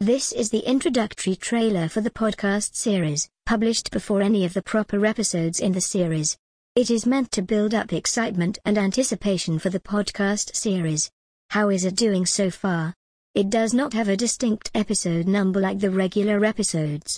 This is the introductory trailer for the podcast series, published before any of the proper episodes in the series. It is meant to build up excitement and anticipation for the podcast series. How is it doing so far? It does not have a distinct episode number like the regular episodes.